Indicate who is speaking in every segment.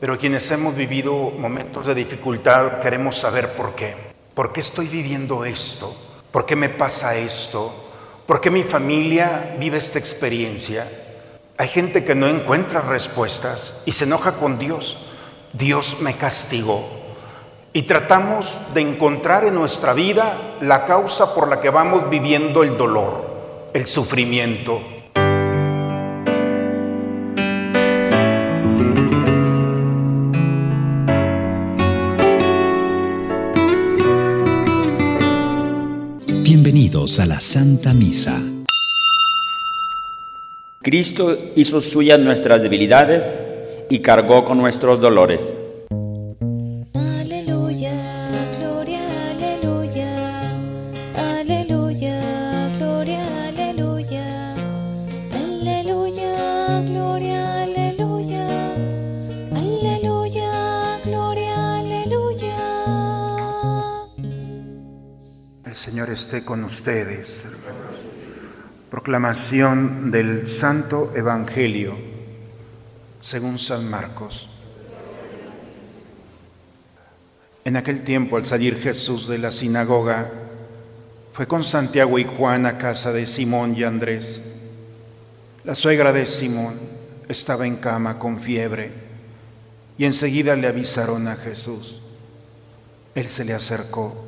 Speaker 1: Pero quienes hemos vivido momentos de dificultad queremos saber por qué. ¿Por qué estoy viviendo esto? ¿Por qué me pasa esto? ¿Por qué mi familia vive esta experiencia? Hay gente que no encuentra respuestas y se enoja con Dios. Dios me castigó. Y tratamos de encontrar en nuestra vida la causa por la que vamos viviendo el dolor, el sufrimiento,
Speaker 2: a la Santa Misa.
Speaker 3: Cristo hizo suyas nuestras debilidades y cargó con nuestros dolores.
Speaker 1: Con ustedes. Proclamación del Santo Evangelio según San Marcos. En aquel tiempo, al salir Jesús de la sinagoga, fue con Santiago y Juan a casa de Simón y Andrés. La suegra de Simón estaba en cama con fiebre y enseguida le avisaron a Jesús. Él se le acercó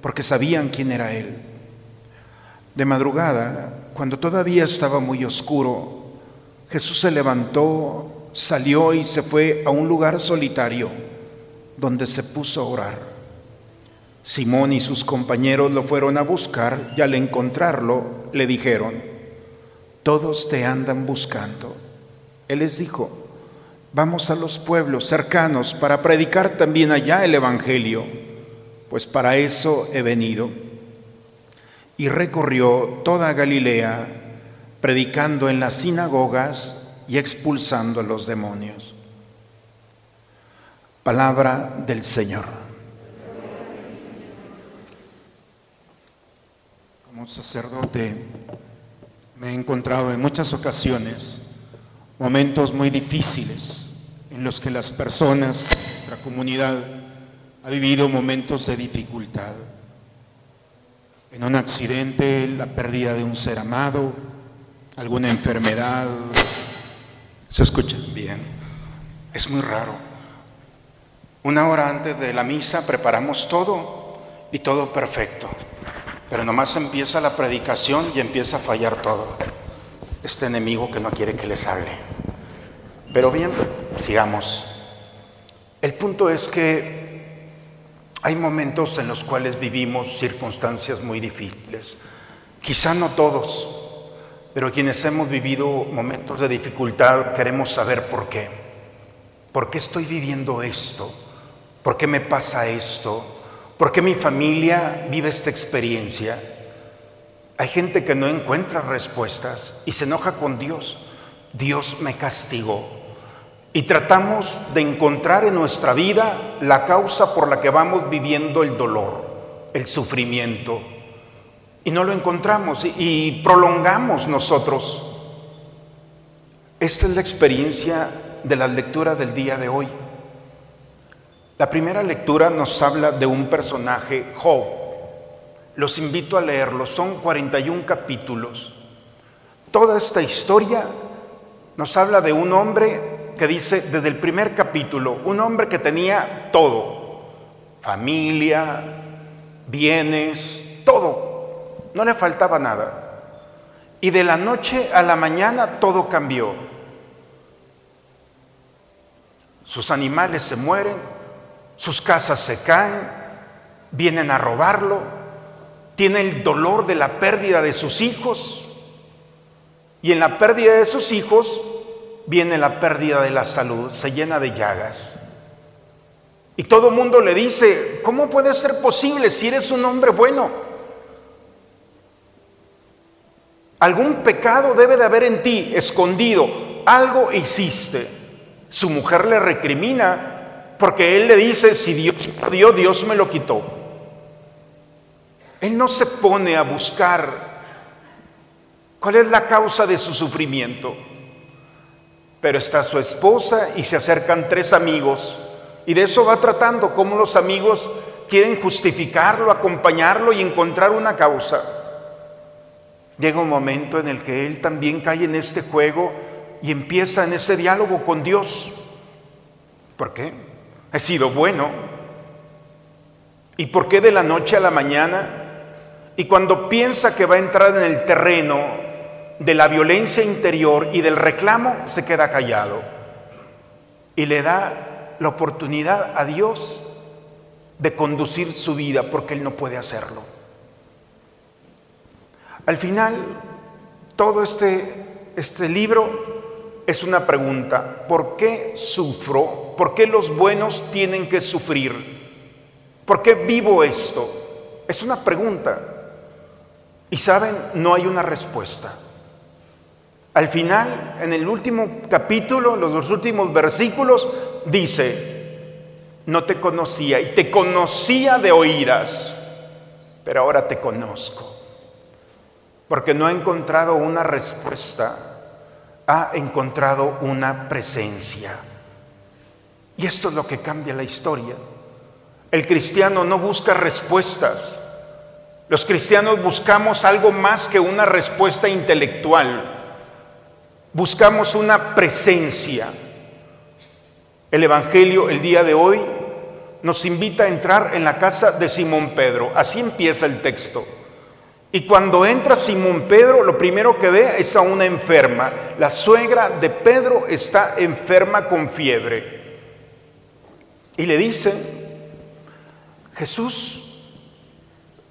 Speaker 1: porque sabían quién era Él. De madrugada, cuando todavía estaba muy oscuro, Jesús se levantó, salió y se fue a un lugar solitario donde se puso a orar. Simón y sus compañeros lo fueron a buscar y al encontrarlo le dijeron, todos te andan buscando. Él les dijo, vamos a los pueblos cercanos para predicar también allá el Evangelio pues para eso he venido. Y recorrió toda Galilea, predicando en las sinagogas y expulsando a los demonios. Palabra del Señor. Como sacerdote me he encontrado en muchas ocasiones momentos muy difíciles en los que las personas, nuestra comunidad, ha vivido momentos de dificultad. En un accidente, la pérdida de un ser amado, alguna enfermedad. ¿Se escucha? Bien. Es muy raro. Una hora antes de la misa preparamos todo y todo perfecto. Pero nomás empieza la predicación y empieza a fallar todo. Este enemigo que no quiere que les hable. Pero bien, sigamos. El punto es que hay momentos en los cuales vivimos circunstancias muy difíciles. Quizá no todos, pero quienes hemos vivido momentos de dificultad queremos saber por qué. ¿Por qué estoy viviendo esto? ¿Por qué me pasa esto? ¿Por qué mi familia vive esta experiencia? Hay gente que no encuentra respuestas y se enoja con Dios. Dios me castigó y tratamos de encontrar en nuestra vida la causa por la que vamos viviendo el dolor, el sufrimiento. Y no lo encontramos y, prolongamos nosotros. Esta es la experiencia de la lectura del día de hoy. La primera lectura nos habla de un personaje, Job. Los invito a leerlo, son 41 capítulos. Toda esta historia nos habla de un hombre que dice desde el primer capítulo, un hombre que tenía todo, familia, bienes, todo, no le faltaba nada. Y de la noche a la mañana todo cambió. Sus animales se mueren, sus casas se caen, vienen a robarlo, tiene el dolor de la pérdida de sus hijos y en la pérdida de sus hijos viene la pérdida de la salud, se llena de llagas. Y todo el mundo le dice, ¿cómo puede ser posible si eres un hombre bueno? Algún pecado debe de haber en ti escondido, algo hiciste. Su mujer le recrimina porque él le dice, si Dios lo dio, Dios me lo quitó. Él no se pone a buscar cuál es la causa de su sufrimiento. Pero está su esposa y se acercan tres amigos y de eso va tratando, cómo los amigos quieren justificarlo, acompañarlo y encontrar una causa. Llega un momento en el que él también cae en este juego y empieza en ese diálogo con Dios. ¿Por qué? He sido bueno. ¿Y por qué de la noche a la mañana? Y cuando piensa que va a entrar en el terreno de la violencia interior y del reclamo, se queda callado. Y le da la oportunidad a Dios de conducir su vida porque Él no puede hacerlo. Al final, todo este, este libro es una pregunta. ¿Por qué sufro? ¿Por qué los buenos tienen que sufrir? ¿Por qué vivo esto? Es una pregunta. Y saben, no hay una respuesta. Al final, en el último capítulo, los dos últimos versículos, dice, no te conocía y te conocía de oídas, pero ahora te conozco. Porque no ha encontrado una respuesta, ha encontrado una presencia. Y esto es lo que cambia la historia. El cristiano no busca respuestas. Los cristianos buscamos algo más que una respuesta intelectual. Buscamos una presencia. El Evangelio el día de hoy nos invita a entrar en la casa de Simón Pedro. Así empieza el texto. Y cuando entra Simón Pedro, lo primero que ve es a una enferma. La suegra de Pedro está enferma con fiebre. Y le dice, Jesús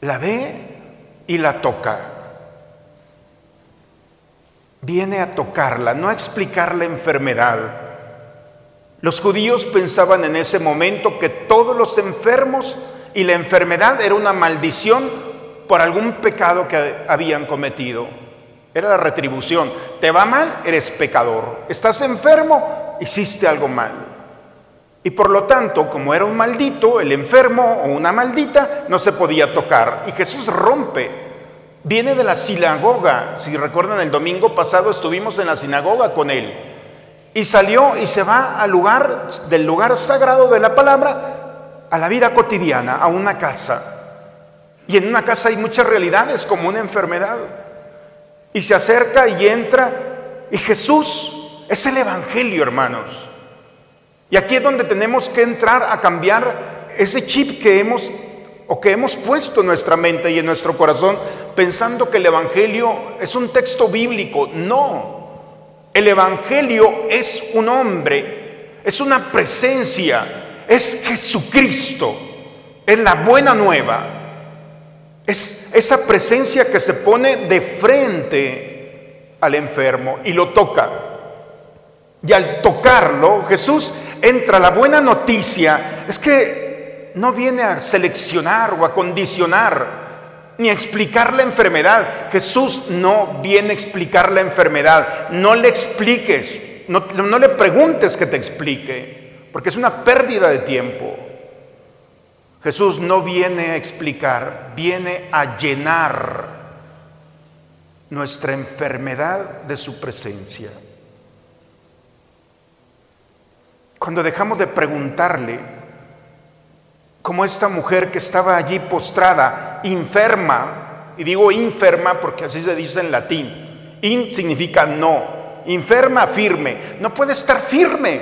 Speaker 1: la ve y la toca. Viene a tocarla, no a explicar la enfermedad los judíos pensaban en ese momento que todos los enfermos y la enfermedad era una maldición por algún pecado que habían cometido. Era la retribución. Te va mal, eres pecador. Estás enfermo, hiciste algo mal. Y por lo tanto, como era un maldito, el enfermo o una maldita, no se podía tocar. Y Jesús rompe. Viene de la sinagoga. Si recuerdan, el domingo pasado estuvimos en la sinagoga con él. Y salió y se va al lugar, del lugar sagrado de la palabra, a la vida cotidiana, a una casa. Y en una casa hay muchas realidades, como una enfermedad. Y se acerca y entra. Y Jesús es el Evangelio, hermanos. Y aquí es donde tenemos que entrar a cambiar ese chip que hemos o que hemos puesto en nuestra mente y en nuestro corazón pensando que el Evangelio es un texto bíblico. No, el Evangelio es un hombre, es una presencia, es Jesucristo, es la buena nueva. Es esa presencia que se pone de frente al enfermo y lo toca. Y al tocarlo, Jesús entra la buena noticia. Es que no viene a seleccionar o a condicionar ni explicar la enfermedad. Jesús no viene a explicar la enfermedad. No le expliques, no, no, le preguntes que te explique, porque es una pérdida de tiempo. Jesús no viene a explicar, viene a llenar nuestra enfermedad de su presencia. Cuando dejamos de preguntarle, como esta mujer que estaba allí postrada, enferma, y digo enferma porque así se dice en latín, in significa no, enferma firme, no puede estar firme.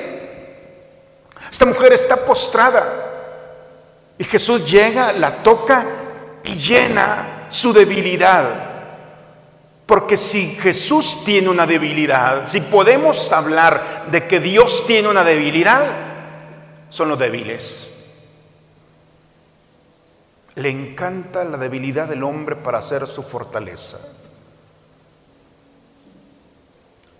Speaker 1: Esta mujer está postrada y Jesús llega, la toca y llena su debilidad. Porque si Jesús tiene una debilidad, si podemos hablar de que Dios tiene una debilidad, son los débiles. Le encanta la debilidad del hombre para hacer su fortaleza.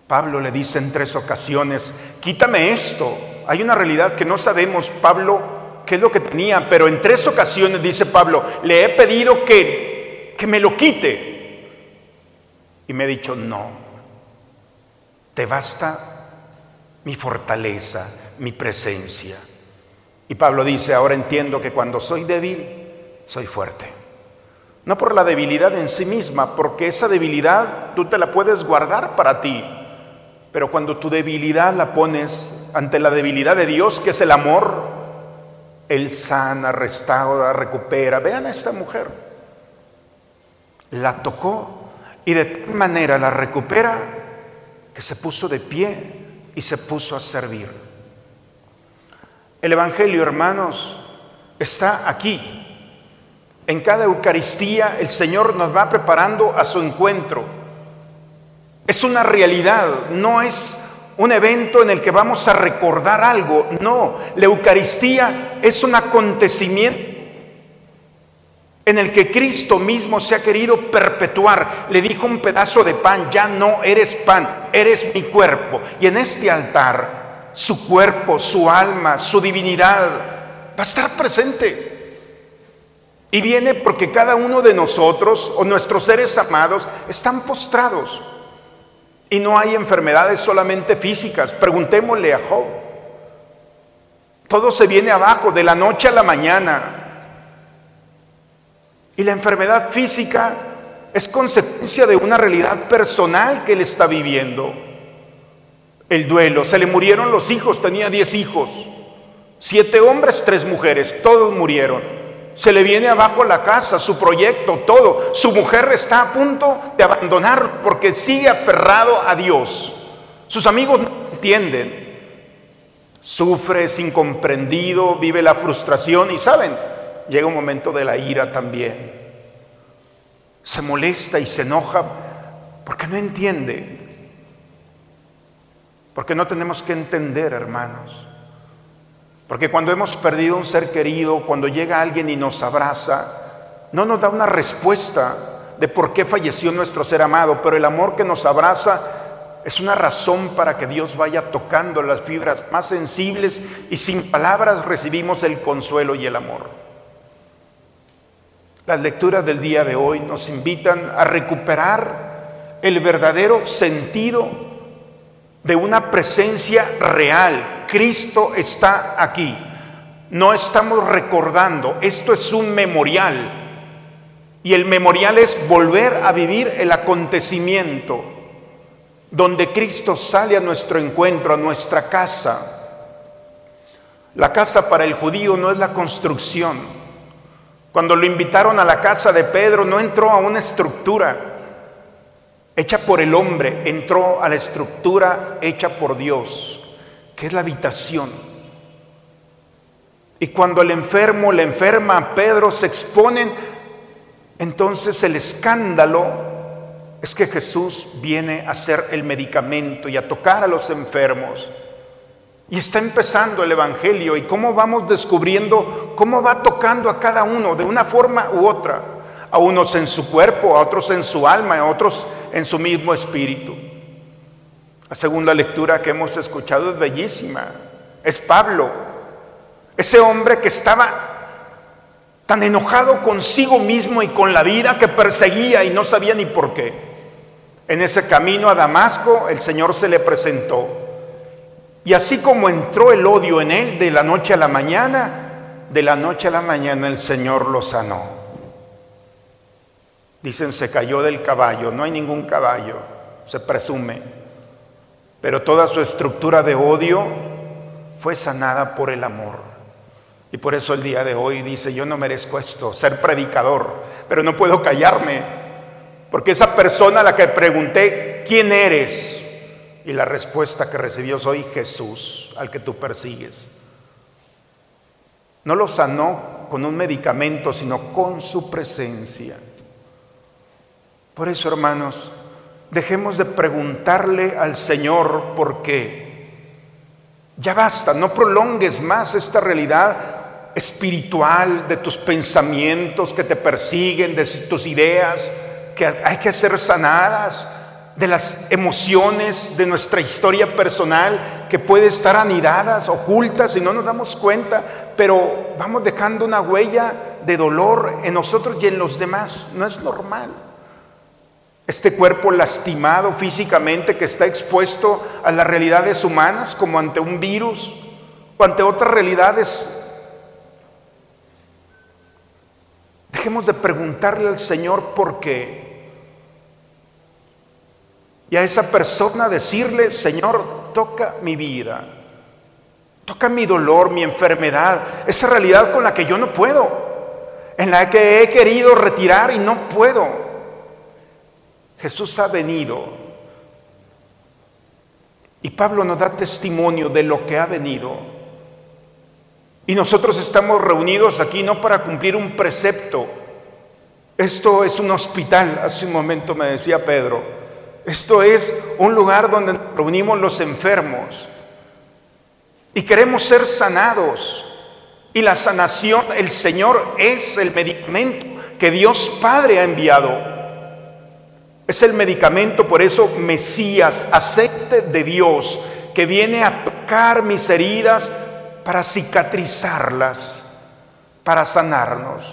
Speaker 1: Pablo le dice en tres ocasiones, quítame esto. Hay una realidad que no sabemos, Pablo, qué es lo que tenía, pero en tres ocasiones, dice Pablo, le he pedido que, que me lo quite. Y me ha dicho, no, te basta mi fortaleza, mi presencia. Y Pablo dice, ahora entiendo que cuando soy débil, soy fuerte. No por la debilidad en sí misma, porque esa debilidad tú te la puedes guardar para ti. Pero cuando tu debilidad la pones ante la debilidad de Dios, que es el amor, Él sana, restaura, recupera. Vean a esta mujer. La tocó y de tal manera la recupera que se puso de pie y se puso a servir. El Evangelio, hermanos, está aquí. En cada Eucaristía el Señor nos va preparando a su encuentro. Es una realidad, no es un evento en el que vamos a recordar algo. No, la Eucaristía es un acontecimiento en el que Cristo mismo se ha querido perpetuar. Le dijo un pedazo de pan, ya no eres pan, eres mi cuerpo. Y en este altar, su cuerpo, su alma, su divinidad va a estar presente. Y viene porque cada uno de nosotros o nuestros seres amados están postrados. Y no hay enfermedades solamente físicas. Preguntémosle a Job. Todo se viene abajo de la noche a la mañana. Y la enfermedad física es consecuencia de una realidad personal que él está viviendo. El duelo, se le murieron los hijos, tenía diez hijos, siete hombres, tres mujeres, todos murieron. Se le viene abajo la casa, su proyecto, todo. Su mujer está a punto de abandonar porque sigue aferrado a Dios. Sus amigos no entienden. Sufre, es incomprendido, vive la frustración y saben, llega un momento de la ira también. Se molesta y se enoja porque no entiende. Porque no tenemos que entender, hermanos. Porque cuando hemos perdido un ser querido, cuando llega alguien y nos abraza, no nos da una respuesta de por qué falleció nuestro ser amado, pero el amor que nos abraza es una razón para que Dios vaya tocando las fibras más sensibles y sin palabras recibimos el consuelo y el amor. Las lecturas del día de hoy nos invitan a recuperar el verdadero sentido de una presencia real. Cristo está aquí. No estamos recordando, esto es un memorial. Y el memorial es volver a vivir el acontecimiento donde Cristo sale a nuestro encuentro, a nuestra casa. La casa para el judío no es la construcción, cuando lo invitaron a la casa de Pedro, no entró a una estructura hecha por el hombre, entró a la estructura hecha por Dios, que es la habitación. Y cuando el enfermo, la enferma, Pedro se exponen, entonces el escándalo es que Jesús viene a ser el medicamento y a tocar a los enfermos. Y está empezando el Evangelio y cómo vamos descubriendo cómo va tocando a cada uno de una forma u otra. A unos en su cuerpo, a otros en su alma, a otros en su mismo espíritu. La segunda lectura que hemos escuchado es bellísima. Es Pablo, ese hombre que estaba tan enojado consigo mismo y con la vida que perseguía y no sabía ni por qué. En ese camino a Damasco el Señor se le presentó y así como entró el odio en él de la noche a la mañana, de la noche a la mañana el Señor lo sanó. Dicen, se cayó del caballo, no hay ningún caballo, se presume, pero toda su estructura de odio fue sanada por el amor. Y por eso el día de hoy dice, yo no merezco esto, ser predicador, pero no puedo callarme, porque esa persona a la que pregunté, ¿quién eres? Y la respuesta que recibió, soy Jesús, al que tú persigues. No lo sanó con un medicamento, sino con su presencia. Por eso, hermanos, dejemos de preguntarle al Señor por qué. Ya basta, no prolongues más esta realidad espiritual de tus pensamientos que te persiguen, de tus ideas que hay que ser sanadas. de las emociones de nuestra historia personal que puede estar anidadas, ocultas y no nos damos cuenta, pero vamos dejando una huella de dolor en nosotros y en los demás. No es normal. Este cuerpo lastimado físicamente que está expuesto a las realidades humanas como ante un virus o ante otras realidades. Dejemos de preguntarle al Señor por qué y a esa persona decirle, Señor, toca mi vida, toca mi dolor, mi enfermedad, esa realidad con la que yo no puedo, en la que he querido retirar y no puedo. Jesús ha venido y Pablo nos da testimonio de lo que ha venido. Y nosotros estamos reunidos aquí no para cumplir un precepto. Esto es un hospital, hace un momento me decía Pedro. Esto es un lugar donde reunimos los enfermos y queremos ser sanados. Y la sanación, el Señor es el medicamento que Dios Padre ha enviado. Es el medicamento, por eso Mesías, aceite de Dios, que viene a tocar mis heridas para cicatrizarlas, para sanarnos.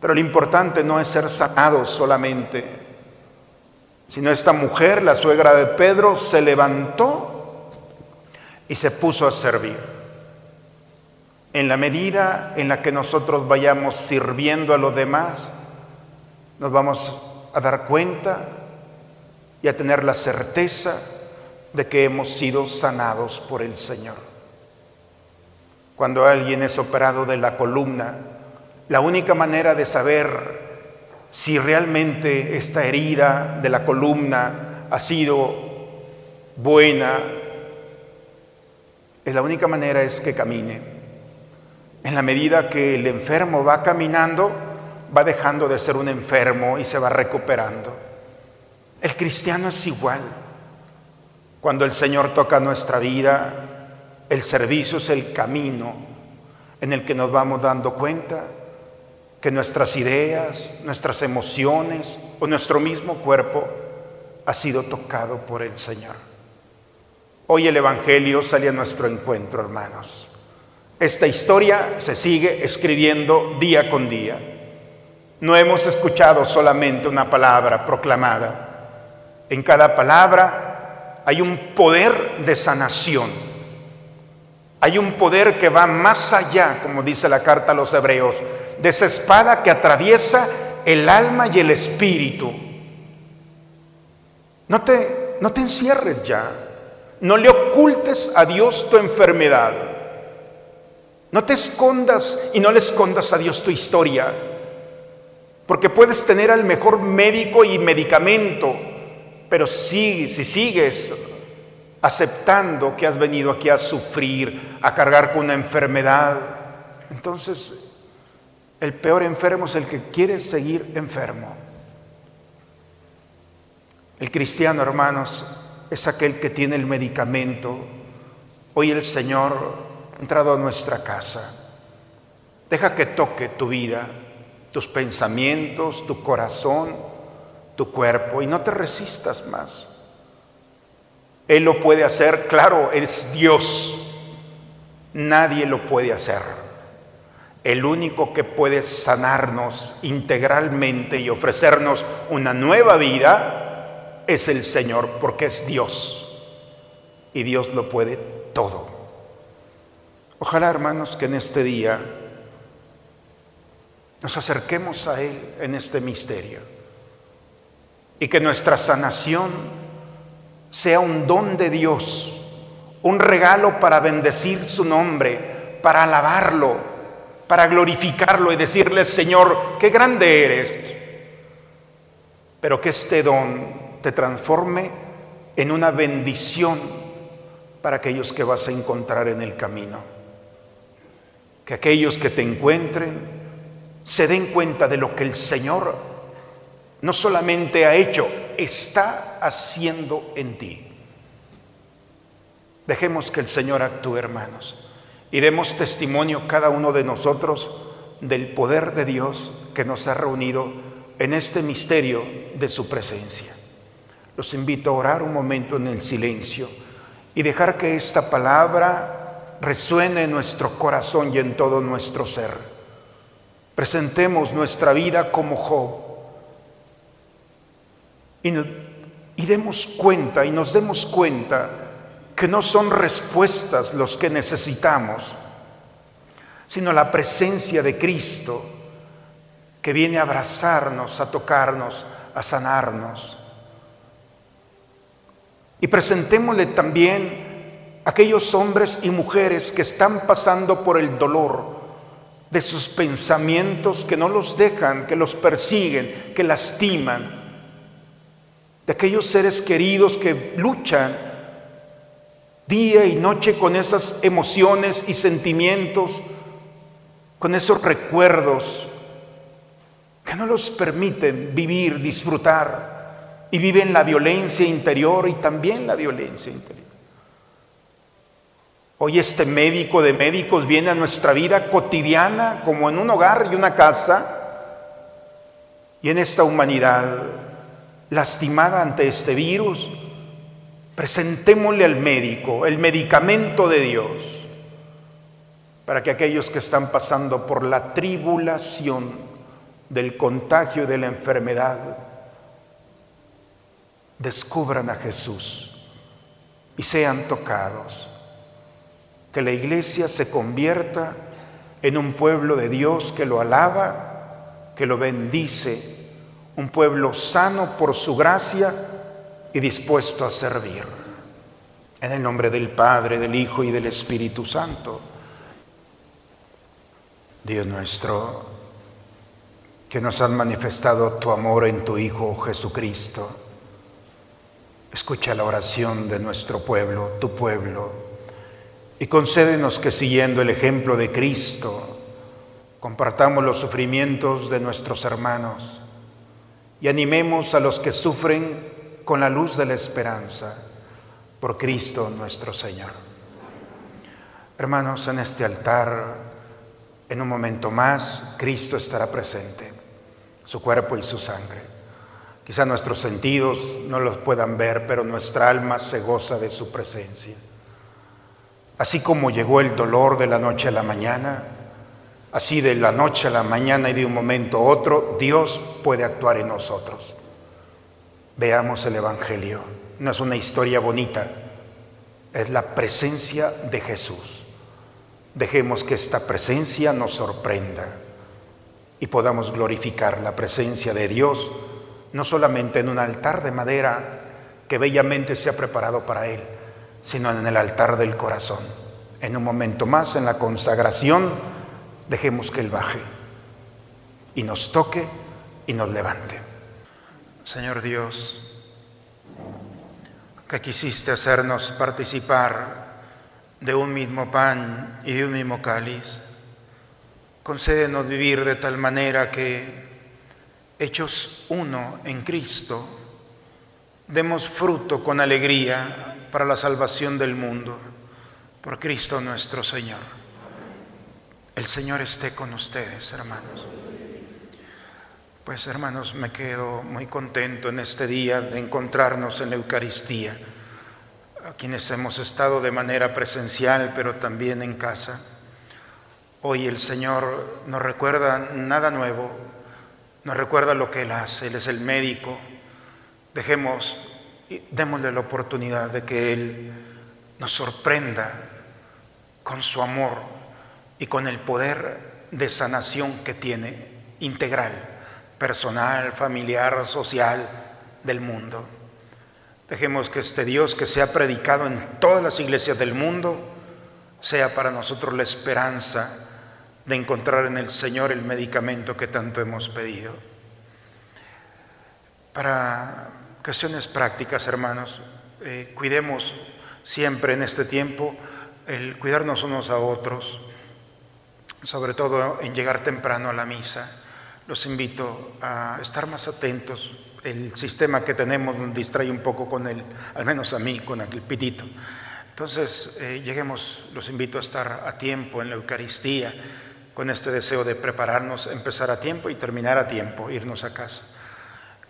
Speaker 1: Pero lo importante no es ser sanados solamente, sino esta mujer, la suegra de Pedro, se levantó y se puso a servir. En la medida en la que nosotros vayamos sirviendo a los demás, nos vamos a dar cuenta y a tener la certeza de que hemos sido sanados por el Señor. Cuando alguien es operado de la columna, la única manera de saber si realmente esta herida de la columna ha sido buena, la única manera es que camine. En la medida que el enfermo va caminando, va dejando de ser un enfermo y se va recuperando. El cristiano es igual. Cuando el Señor toca nuestra vida, el servicio es el camino en el que nos vamos dando cuenta que nuestras ideas, nuestras emociones o nuestro mismo cuerpo ha sido tocado por el Señor. Hoy el Evangelio sale a nuestro encuentro, hermanos. Esta historia se sigue escribiendo día con día. No hemos escuchado solamente una palabra proclamada. En cada palabra hay un poder de sanación. Hay un poder que va más allá, como dice la carta a los hebreos, de esa espada que atraviesa el alma y el espíritu. No te, no te encierres ya. No le ocultes a Dios tu enfermedad. No te escondas y no le escondas a Dios tu historia. Porque puedes tener al mejor médico y medicamento, pero si, si sigues aceptando que has venido aquí a sufrir, a cargar con una enfermedad, entonces el peor enfermo es el que quiere seguir enfermo. El cristiano, hermanos, es aquel que tiene el medicamento. Hoy el Señor ha entrado a nuestra casa. Deja que toque tu vida, tus pensamientos, tu corazón, tu cuerpo y no te resistas más. Él lo puede hacer, claro, es Dios. Nadie lo puede hacer. El único que puede sanarnos integralmente y ofrecernos una nueva vida es el Señor, porque es Dios. Y Dios lo puede todo. Ojalá, hermanos, que en este día nos acerquemos a Él en este misterio y que nuestra sanación sea un don de Dios, un regalo para bendecir su nombre, para alabarlo, para glorificarlo y decirle, Señor, qué grande eres. Pero que este don te transforme en una bendición para aquellos que vas a encontrar en el camino. Que aquellos que te encuentren se den cuenta de lo que el Señor no solamente ha hecho, está haciendo en ti. Dejemos que el Señor actúe, hermanos y demos testimonio cada uno de nosotros del poder de Dios que nos ha reunido en este misterio de su presencia. Los invito a orar un momento en el silencio y dejar que esta palabra resuene en nuestro corazón y en todo nuestro ser. Presentemos nuestra vida como Job y, y demos cuenta y nos demos cuenta que no son respuestas los que necesitamos, sino la presencia de Cristo que viene a abrazarnos, a tocarnos, a sanarnos. Y presentémosle también a aquellos hombres y mujeres que están pasando por el dolor de sus pensamientos que no los dejan, que los persiguen, que lastiman, de aquellos seres queridos que luchan día y noche con esas emociones y sentimientos, con esos recuerdos que no los permiten vivir, disfrutar y viven la violencia interior y también la violencia interior. Hoy este médico de médicos viene a nuestra vida cotidiana como en un hogar y una casa y en esta humanidad lastimada ante este virus, presentémosle al médico el medicamento de Dios para que aquellos que están pasando por la tribulación del contagio de la enfermedad, descubran a Jesús y sean tocados. Que la iglesia se convierta en un pueblo de Dios que lo alaba, que lo bendice, un pueblo sano por su gracia y dispuesto a servir. En el nombre del Padre, del Hijo y del Espíritu Santo. Dios nuestro, que nos han manifestado tu amor en tu Hijo Jesucristo. Escucha la oración de nuestro pueblo, tu pueblo, y concédenos que siguiendo el ejemplo de Cristo, compartamos los sufrimientos de nuestros hermanos y animemos a los que sufren con la luz de la esperanza por Cristo nuestro Señor. Hermanos, en este altar, en un momento más, Cristo estará presente su cuerpo y su sangre. Quizá nuestros sentidos no los puedan ver, pero nuestra alma se goza de su presencia. Así como llegó el dolor de la noche a la mañana, así de la noche a la mañana y de un momento a otro, Dios puede actuar en nosotros. Veamos el Evangelio. No es una historia bonita, es la presencia de Jesús. Dejemos que esta presencia nos sorprenda y podamos glorificar la presencia de Dios, no solamente en un altar de madera que bellamente se ha preparado para Él, sino en el altar del corazón. En un momento más, en la consagración, dejemos que Él baje y nos toque y nos levante. Señor Dios, que quisiste hacernos participar de un mismo pan y de un mismo cáliz, Concédenos vivir de tal manera que, hechos uno en Cristo, demos fruto con alegría para la salvación del mundo, por Cristo nuestro Señor. El Señor esté con ustedes, hermanos. Pues hermanos, me quedo muy contento en este día de encontrarnos en la Eucaristía, a quienes hemos estado de manera presencial, pero también en casa. Hoy el Señor nos recuerda nada nuevo, nos recuerda lo que Él hace, Él es el médico. Dejemos, démosle la oportunidad de que Él nos sorprenda con su amor y con el poder de sanación que tiene, integral, personal, familiar, social, del mundo. Dejemos que este Dios que se ha predicado en todas las iglesias del mundo sea para nosotros la esperanza de encontrar en el Señor el medicamento que tanto hemos pedido. Para cuestiones prácticas, hermanos, eh, cuidemos siempre en este tiempo el cuidarnos unos a otros, sobre todo en llegar temprano a la misa. Los invito a estar más atentos. El sistema que tenemos nos distrae un poco con el, al menos a mí, con el pitito. Entonces, eh, lleguemos, los invito a estar a tiempo en la Eucaristía con este deseo de prepararnos, empezar a tiempo y terminar a tiempo, irnos a casa.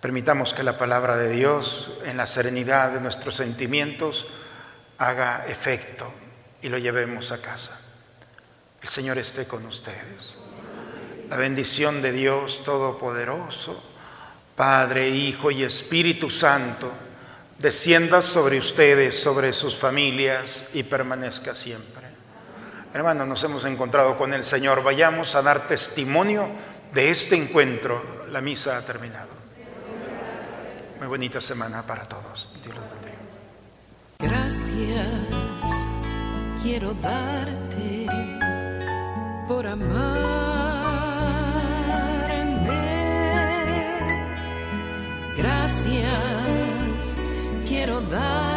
Speaker 1: Permitamos que la palabra de Dios en la serenidad de nuestros sentimientos haga efecto y lo llevemos a casa. El Señor esté con ustedes. La bendición de Dios Todopoderoso, Padre, Hijo y Espíritu Santo, descienda sobre ustedes, sobre sus familias y permanezca siempre. Hermanos, nos hemos encontrado con el Señor. Vayamos a dar testimonio de este encuentro. La misa ha terminado. Muy bonita semana para todos. Dios los bendiga.
Speaker 4: Gracias quiero darte por amarme. Gracias quiero darte